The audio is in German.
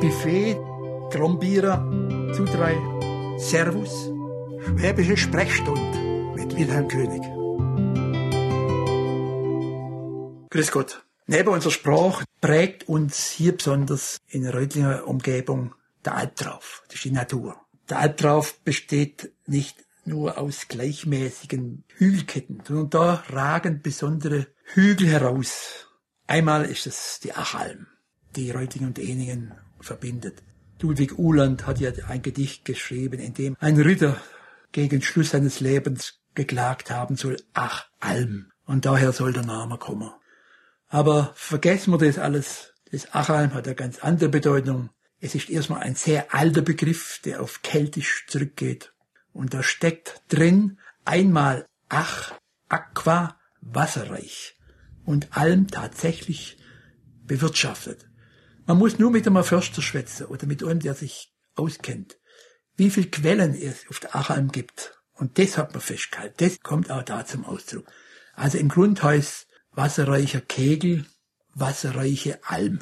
Buffet, Trombierer, zu drei, Servus. Schwäbische Sprechstunde mit Wilhelm König. Grüß Gott. Neben unserer Sprache prägt uns hier besonders in der Reutlinger Umgebung der Albtrauf. Das ist die Natur. Der Albtrauf besteht nicht nur aus gleichmäßigen Hügelketten, sondern da ragen besondere Hügel heraus. Einmal ist es die Achalm, die Reutling und Eningen verbindet. Ludwig Uhland hat ja ein Gedicht geschrieben, in dem ein Ritter gegen Schluss seines Lebens geklagt haben soll, ach, Alm. Und daher soll der Name kommen. Aber vergessen wir das alles. Das Achalm hat eine ganz andere Bedeutung. Es ist erstmal ein sehr alter Begriff, der auf Keltisch zurückgeht. Und da steckt drin einmal Ach, Aqua, wasserreich. Und Alm tatsächlich bewirtschaftet. Man muss nur mit einem Förster schwätzen oder mit einem, der sich auskennt, wie viel Quellen es auf der Achalm gibt. Und das hat man festgehalten. Das kommt auch da zum Ausdruck. Also im Grund heißt wasserreicher Kegel, wasserreiche Alm.